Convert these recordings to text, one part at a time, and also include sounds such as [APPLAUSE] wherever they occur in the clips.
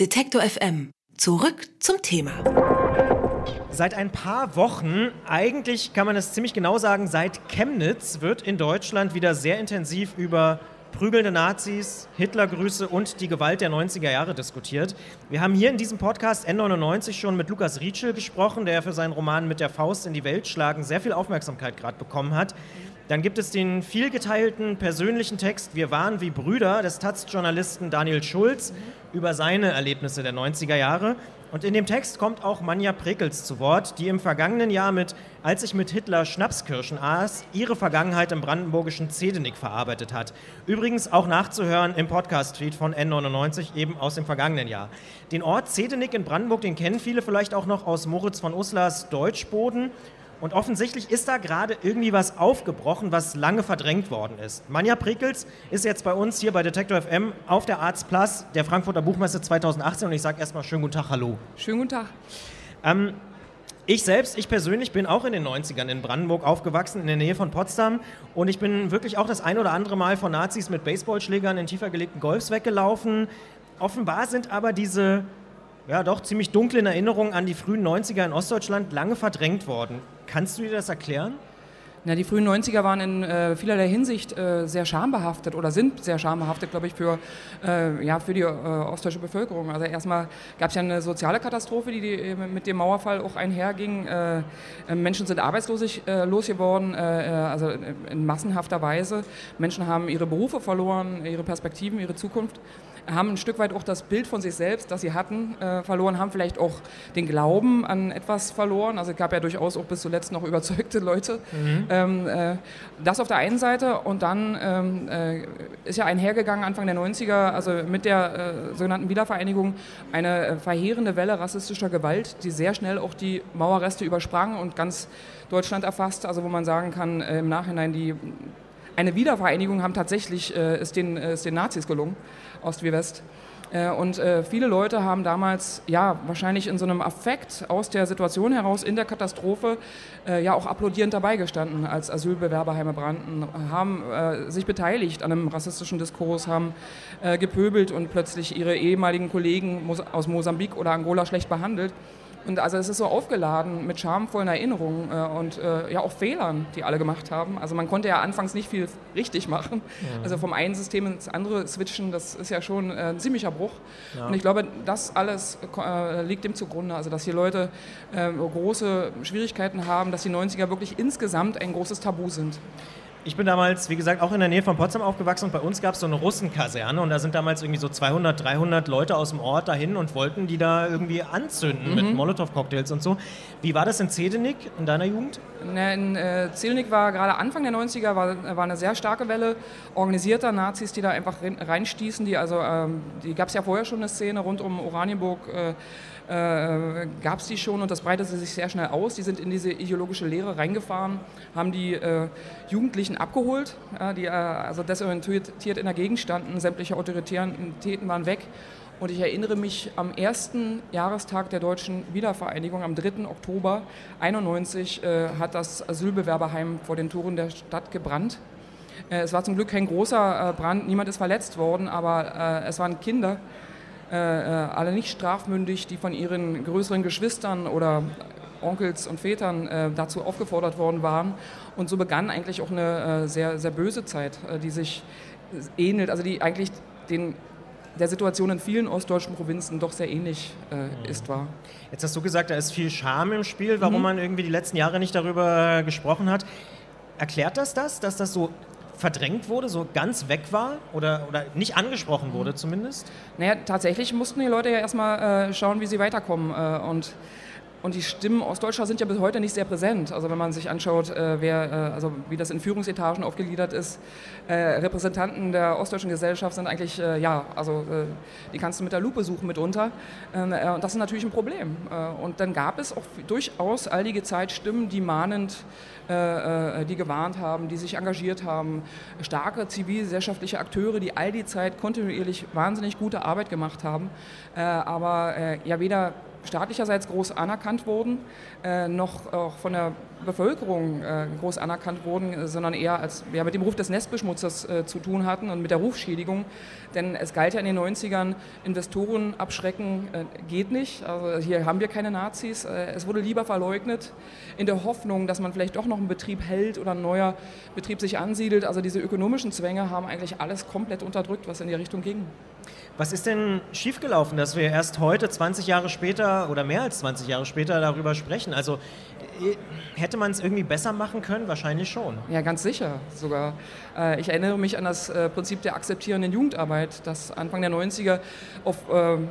Detektor FM. Zurück zum Thema. Seit ein paar Wochen, eigentlich kann man es ziemlich genau sagen, seit Chemnitz wird in Deutschland wieder sehr intensiv über prügelnde Nazis, Hitlergrüße und die Gewalt der 90er Jahre diskutiert. Wir haben hier in diesem Podcast N99 schon mit Lukas Rietschel gesprochen, der für seinen Roman Mit der Faust in die Welt schlagen sehr viel Aufmerksamkeit gerade bekommen hat. Dann gibt es den vielgeteilten persönlichen Text Wir waren wie Brüder des Taz-Journalisten Daniel Schulz über seine Erlebnisse der 90er Jahre. Und in dem Text kommt auch Manja Prekels zu Wort, die im vergangenen Jahr mit Als ich mit Hitler Schnapskirschen aß, ihre Vergangenheit im brandenburgischen Zedenick verarbeitet hat. Übrigens auch nachzuhören im Podcast-Tweet von N99, eben aus dem vergangenen Jahr. Den Ort Zedenick in Brandenburg, den kennen viele vielleicht auch noch aus Moritz von Uslers Deutschboden. Und offensichtlich ist da gerade irgendwie was aufgebrochen, was lange verdrängt worden ist. Manja Prickels ist jetzt bei uns hier bei Detektor FM auf der Arts Plus der Frankfurter Buchmesse 2018 und ich sage erstmal schönen guten Tag, hallo. Schönen guten Tag. Ähm, ich selbst, ich persönlich bin auch in den 90ern in Brandenburg aufgewachsen, in der Nähe von Potsdam. Und ich bin wirklich auch das ein oder andere Mal von Nazis mit Baseballschlägern in tiefer gelegten Golfs weggelaufen. Offenbar sind aber diese ja, doch ziemlich dunklen Erinnerungen an die frühen 90er in Ostdeutschland lange verdrängt worden. Kannst du dir das erklären? Na, die frühen 90er waren in äh, vielerlei Hinsicht äh, sehr schambehaftet oder sind sehr schambehaftet, glaube ich, für, äh, ja, für die äh, ostdeutsche Bevölkerung. Also erstmal gab es ja eine soziale Katastrophe, die, die äh, mit dem Mauerfall auch einherging. Äh, Menschen sind arbeitslos geworden, also in massenhafter Weise. Menschen haben ihre Berufe verloren, ihre Perspektiven, ihre Zukunft haben ein Stück weit auch das Bild von sich selbst, das sie hatten, äh, verloren, haben vielleicht auch den Glauben an etwas verloren. Also es gab ja durchaus auch bis zuletzt noch überzeugte Leute. Mhm. Ähm, äh, das auf der einen Seite und dann ähm, äh, ist ja einhergegangen Anfang der 90er, also mit der äh, sogenannten Wiedervereinigung, eine äh, verheerende Welle rassistischer Gewalt, die sehr schnell auch die Mauerreste übersprang und ganz Deutschland erfasst. Also wo man sagen kann, äh, im Nachhinein die eine Wiedervereinigung haben tatsächlich, äh, ist, den, äh, ist den Nazis gelungen, Ost wie West. Äh, und äh, viele Leute haben damals, ja, wahrscheinlich in so einem Affekt aus der Situation heraus, in der Katastrophe, ja auch applaudierend dabei gestanden, als Asylbewerberheime brannten, haben sich beteiligt an einem rassistischen Diskurs, haben gepöbelt und plötzlich ihre ehemaligen Kollegen aus Mosambik oder Angola schlecht behandelt. Und also es ist so aufgeladen mit schamvollen Erinnerungen äh, und äh, ja auch Fehlern, die alle gemacht haben. Also man konnte ja anfangs nicht viel richtig machen. Ja. Also vom einen System ins andere switchen, das ist ja schon äh, ein ziemlicher Bruch. Ja. Und ich glaube, das alles äh, liegt dem zugrunde. Also dass hier Leute äh, große Schwierigkeiten haben, dass die 90er wirklich insgesamt ein großes Tabu sind. Ich bin damals, wie gesagt, auch in der Nähe von Potsdam aufgewachsen und bei uns gab es so eine Russenkaserne und da sind damals irgendwie so 200, 300 Leute aus dem Ort dahin und wollten die da irgendwie anzünden mhm. mit Molotow-Cocktails und so. Wie war das in Zedenick in deiner Jugend? In äh, Zedenick war gerade Anfang der 90er war, war eine sehr starke Welle organisierter Nazis, die da einfach reinstießen. Die, also, ähm, die gab es ja vorher schon eine Szene rund um Oranienburg. Äh, äh, gab es die schon und das breitete sich sehr schnell aus. Die sind in diese ideologische Lehre reingefahren, haben die äh, Jugendlichen abgeholt, ja, die äh, also desorientiert in der Gegend standen, sämtliche Autoritäten waren weg. Und ich erinnere mich am ersten Jahrestag der deutschen Wiedervereinigung, am 3. Oktober 1991, äh, hat das Asylbewerberheim vor den Toren der Stadt gebrannt. Äh, es war zum Glück kein großer äh, Brand, niemand ist verletzt worden, aber es waren Kinder, äh, äh, alle nicht strafmündig, die von ihren größeren Geschwistern oder Onkels und Vätern äh, dazu aufgefordert worden waren. Und so begann eigentlich auch eine äh, sehr, sehr böse Zeit, äh, die sich ähnelt, also die eigentlich den, der Situation in vielen ostdeutschen Provinzen doch sehr ähnlich äh, mhm. ist, war. Jetzt hast du gesagt, da ist viel Scham im Spiel, warum mhm. man irgendwie die letzten Jahre nicht darüber gesprochen hat. Erklärt das das, dass das so verdrängt wurde, so ganz weg war oder, oder nicht angesprochen wurde zumindest? Naja, tatsächlich mussten die Leute ja erstmal äh, schauen, wie sie weiterkommen. Äh, und und die Stimmen Ostdeutscher sind ja bis heute nicht sehr präsent. Also wenn man sich anschaut, äh, wer, äh, also wie das in Führungsetagen aufgegliedert ist, äh, Repräsentanten der ostdeutschen Gesellschaft sind eigentlich, äh, ja, also äh, die kannst du mit der Lupe suchen mitunter. Ähm, äh, und das ist natürlich ein Problem. und dann gab es auch durchaus allige Zeit Stimmen, die mahnend, die gewarnt haben, die sich engagiert haben, starke zivilgesellschaftliche Akteure, die all die Zeit kontinuierlich wahnsinnig gute Arbeit gemacht haben, aber ja weder staatlicherseits groß anerkannt wurden, äh, noch auch von der Bevölkerung äh, groß anerkannt wurden, sondern eher als ja, mit dem Ruf des Nestbeschmutzers äh, zu tun hatten und mit der Rufschädigung. Denn es galt ja in den 90ern, Investoren abschrecken äh, geht nicht. Also hier haben wir keine Nazis. Äh, es wurde lieber verleugnet, in der Hoffnung, dass man vielleicht doch noch einen Betrieb hält oder ein neuer Betrieb sich ansiedelt. Also diese ökonomischen Zwänge haben eigentlich alles komplett unterdrückt, was in die Richtung ging. Was ist denn schiefgelaufen, dass wir erst heute, 20 Jahre später oder mehr als 20 Jahre später darüber sprechen? Also äh, hätte man es irgendwie besser machen können? Wahrscheinlich schon. Ja, ganz sicher sogar. Äh, ich erinnere mich an das äh, Prinzip der akzeptierenden Jugendarbeit, das Anfang der 90er auf,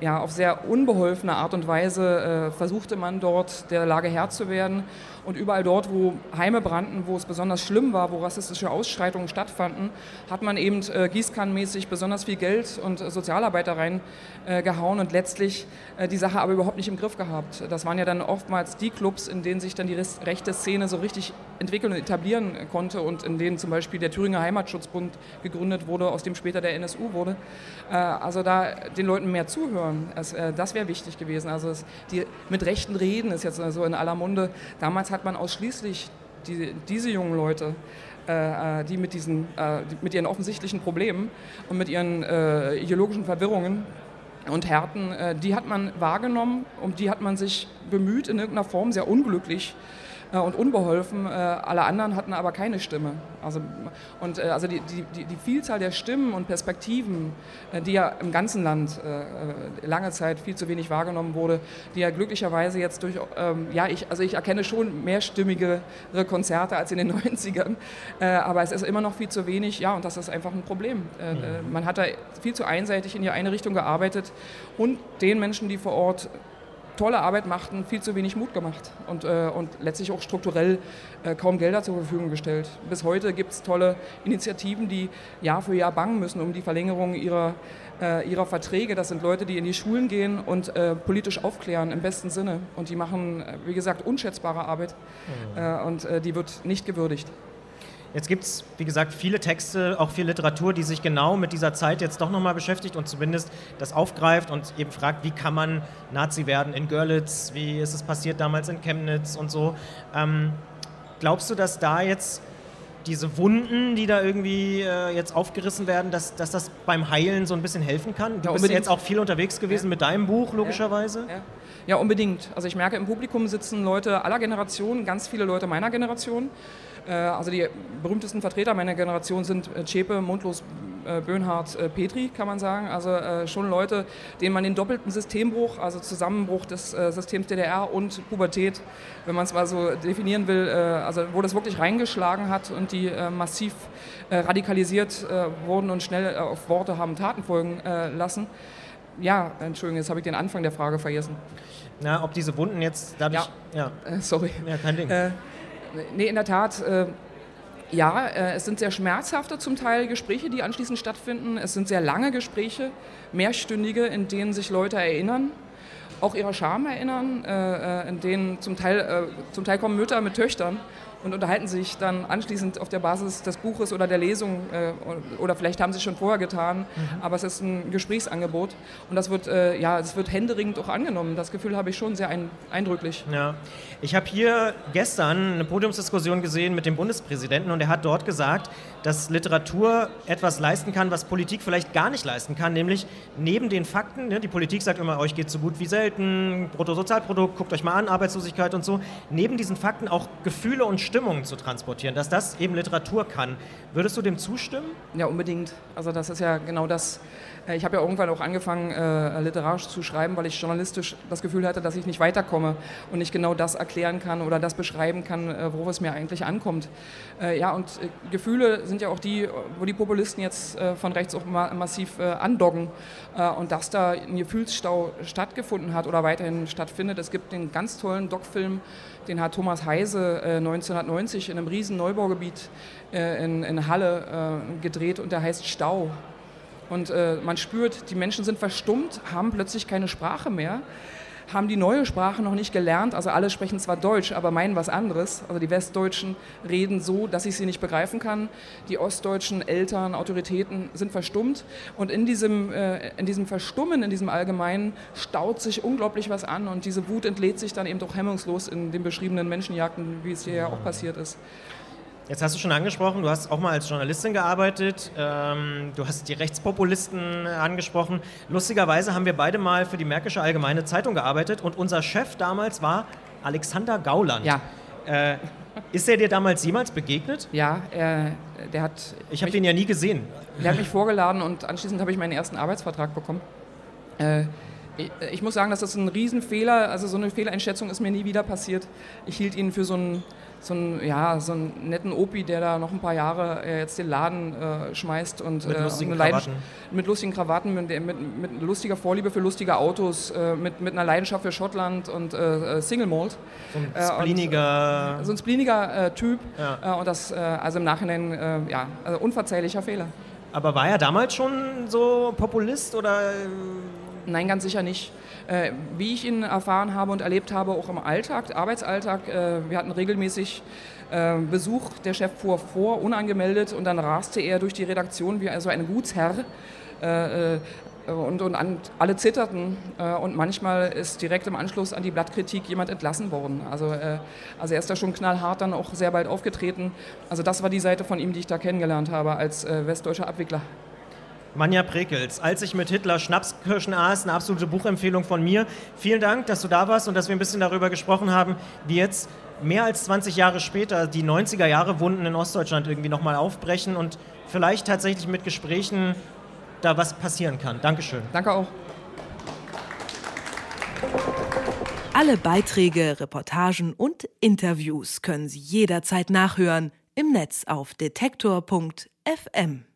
ja, auf sehr unbeholfene Art und Weise versuchte man dort der Lage Herr zu werden und überall dort, wo Heime brannten, wo es besonders schlimm war, wo rassistische Ausschreitungen stattfanden, hat man eben äh, gießkannenmäßig besonders viel Geld und äh, Sozialarbeiter reingehauen äh, und letztlich äh, die Sache aber überhaupt nicht im Griff gehabt. Das waren ja dann oftmals die Clubs, in denen sich dann die rechte Szene so richtig entwickeln und etablieren konnte und in denen zum Beispiel der Thüringer Heimatschutzbund gegründet wurde, aus dem später der NSU wurde. Äh, also da den Leuten mehr zuhören, äh, das wäre wichtig gewesen. Also die, mit rechten Reden ist jetzt so in aller Munde. Damals hat man ausschließlich die, diese jungen Leute, äh, die, mit diesen, die mit ihren offensichtlichen Problemen und mit ihren ideologischen Verwirrungen und Härten, die hat man wahrgenommen, um die hat man sich bemüht, in irgendeiner Form sehr unglücklich äh, und unbeholfen. Äh, alle anderen hatten aber keine Stimme. Also, und äh, also die, die, die Vielzahl der Stimmen und Perspektiven, die ja im ganzen Land lange Zeit viel zu wenig wahrgenommen wurde, die ja glücklicherweise jetzt durch, ähm, ja, ich, also ich erkenne schon mehrstimmigere Konzerte als in den [LAUGHS] 90ern, aber es ist immer noch viel zu wenig, ja, und das ist einfach ein Problem. Mhm. Man hat da viel zu einseitig in die eine Richtung gearbeitet und den Menschen, die vor Ort tolle Arbeit machten, viel zu wenig Mut gemacht und, äh, und letztlich auch strukturell äh, kaum Gelder zur Verfügung gestellt. Bis heute gibt es tolle Initiativen, die Jahr für Jahr bangen müssen um die Verlängerung ihrer, äh, ihrer Verträge. Das sind Leute, die in die Schulen gehen und äh, politisch aufklären im besten Sinne. Und die machen, äh, wie gesagt, unschätzbare Arbeit mhm. Äh, und die wird nicht gewürdigt. Jetzt gibt es, wie gesagt, viele Texte, auch viel Literatur, die sich genau mit dieser Zeit jetzt doch nochmal beschäftigt und zumindest das aufgreift und eben fragt, wie kann man Nazi werden in Görlitz, wie ist es passiert damals in Chemnitz und so. Ähm, glaubst du, dass da jetzt diese Wunden, die da irgendwie äh, jetzt aufgerissen werden, dass, dass das beim Heilen so ein bisschen helfen kann? Du ja, bist jetzt auch viel unterwegs gewesen ja. mit deinem Buch, logischerweise. Ja, ja, unbedingt. Also ich merke, im Publikum sitzen Leute aller Generationen, ganz viele Leute meiner Generation. Äh, also die berühmtesten Vertreter meiner Generation sind äh, Zschäpe, Mundlos, äh, Böhnhardt, Petri, kann man sagen. Also schon Leute, denen man den doppelten Systembruch, also Zusammenbruch des Systems DDR und Pubertät, wenn man es mal so definieren will, also wo das wirklich reingeschlagen hat und die massiv radikalisiert wurden und schnell auf Worte haben Taten folgen lassen. Ja, Entschuldigung, jetzt habe ich den Anfang der Frage vergessen. Na, ob diese Wunden jetzt dadurch. Ja, ja. sorry. Ja, kein Ding. Äh, nee, in der Tat. Äh, ja, äh, es sind sehr schmerzhafte zum Teil Gespräche, die anschließend stattfinden. Es sind sehr lange Gespräche, mehrstündige, in denen sich Leute erinnern, auch ihrer Scham erinnern, äh, äh in denen zum Teil, äh, zum Teil kommen Mütter mit Töchtern und unterhalten sich dann anschließend auf der Basis des Buches oder der Lesung äh, oder vielleicht haben sie es schon vorher getan, mhm. aber es ist ein Gesprächsangebot und das wird, äh, ja, es wird händeringend auch angenommen. Das Gefühl habe ich schon sehr ein, eindrücklich. Ja. Ich habe hier gestern eine Podiumsdiskussion gesehen mit dem Bundespräsidenten und er hat dort gesagt, dass Literatur etwas leisten kann, was Politik vielleicht gar nicht leisten kann, nämlich neben den Fakten, ne, die Politik sagt immer, euch geht so gut wie selten, Bruttosozialprodukt, guckt euch mal an, Arbeitslosigkeit und so, neben diesen Fakten auch Gefühle und Stimmungen zu transportieren, dass das eben Literatur kann. Würdest du dem zustimmen? Ja, unbedingt. Also das ist ja genau das, ich habe ja irgendwann auch angefangen, äh, literarisch zu schreiben, weil ich journalistisch das Gefühl hatte, dass ich nicht weiterkomme und nicht genau das erklären kann oder das beschreiben kann, äh, worauf es mir eigentlich ankommt. Äh, ja, und äh, Gefühle sind ja auch die, wo die Populisten jetzt äh, von rechts auch ma massiv andocken und dass da ein Gefühlsstau stattgefunden hat oder weiterhin stattfindet. Es gibt den ganz tollen Doc-Film, den hat Thomas Heise 1990 in einem riesen Neubaugebiet in, in Halle gedreht und der heißt Stau. Und äh, man spürt, die Menschen sind verstummt, haben plötzlich keine Sprache mehr. haben die neue Sprache noch nicht gelernt. Also alle sprechen zwar Deutsch, aber meinen was anderes. Also die Westdeutschen reden so, dass ich sie nicht begreifen kann. Die ostdeutschen Eltern, Autoritäten sind verstummt. Und in diesem, äh, in diesem Verstummen, in diesem Allgemeinen staut sich unglaublich was an. Und diese Wut entlädt sich dann eben doch hemmungslos in den beschriebenen Menschenjagden, wie es hier ja auch passiert ist. Jetzt hast du schon angesprochen, du hast auch mal als Journalistin gearbeitet, ähm, du hast die Rechtspopulisten angesprochen. Lustigerweise haben wir beide mal für die Märkische Allgemeine Zeitung gearbeitet und unser Chef damals war Alexander Gauland. Ja. Äh, ist er dir damals jemals begegnet? Ja, er, der hat. Ich habe den ja nie gesehen. Der hat mich vorgeladen und anschließend habe ich meinen ersten Arbeitsvertrag bekommen. Äh, ich, ich, muss sagen, das ist ein Riesenfehler. Also so eine Fehleinschätzung ist mir nie wieder passiert. Ich hielt ihn für so einen, so einen, ja, so einen netten Opi, der da noch ein paar Jahre äh, jetzt den Laden äh, schmeißt und mit, äh, lustigen Krawatten. mit lustigen Krawatten, mit, mit, mit, lustiger Vorliebe für lustige Autos, äh, mit, mit einer Leidenschaft für Schottland und äh, Single Malt. So ein spleeniger... So ein spleeniger Typ. Ja. und das, also im Nachhinein, ja, also unverzeihlicher Fehler. Aber war er damals schon so Populist oder Nein, ganz sicher nicht. Äh, wie ich ihn erfahren habe und erlebt habe, auch im Alltag, Arbeitsalltag, äh, wir hatten regelmäßig äh, Besuch, der Chef fuhr vor, unangemeldet, und dann raste er durch die Redaktion wie also ein Gutsherr. Äh, äh, und, und an, alle zitterten äh, und manchmal ist direkt im Anschluss an die Blattkritik jemand entlassen worden. Also, also er ist da schon knallhart dann auch sehr bald aufgetreten. Also das war die Seite von ihm, die ich da kennengelernt habe als westdeutscher Abwickler. Manja Prekels, als ich mit Hitler Schnapskirschen aß, eine absolute Buchempfehlung von mir. Vielen Dank, dass du da warst und dass wir ein bisschen darüber gesprochen haben, wie jetzt mehr als 20 Jahre später die 90er Jahre Wunden in Ostdeutschland irgendwie nochmal aufbrechen und vielleicht tatsächlich mit Gesprächen da was passieren kann. Dankeschön. Danke auch. Alle Beiträge, Reportagen und Interviews können Sie jederzeit nachhören im Netz auf detektor.fm.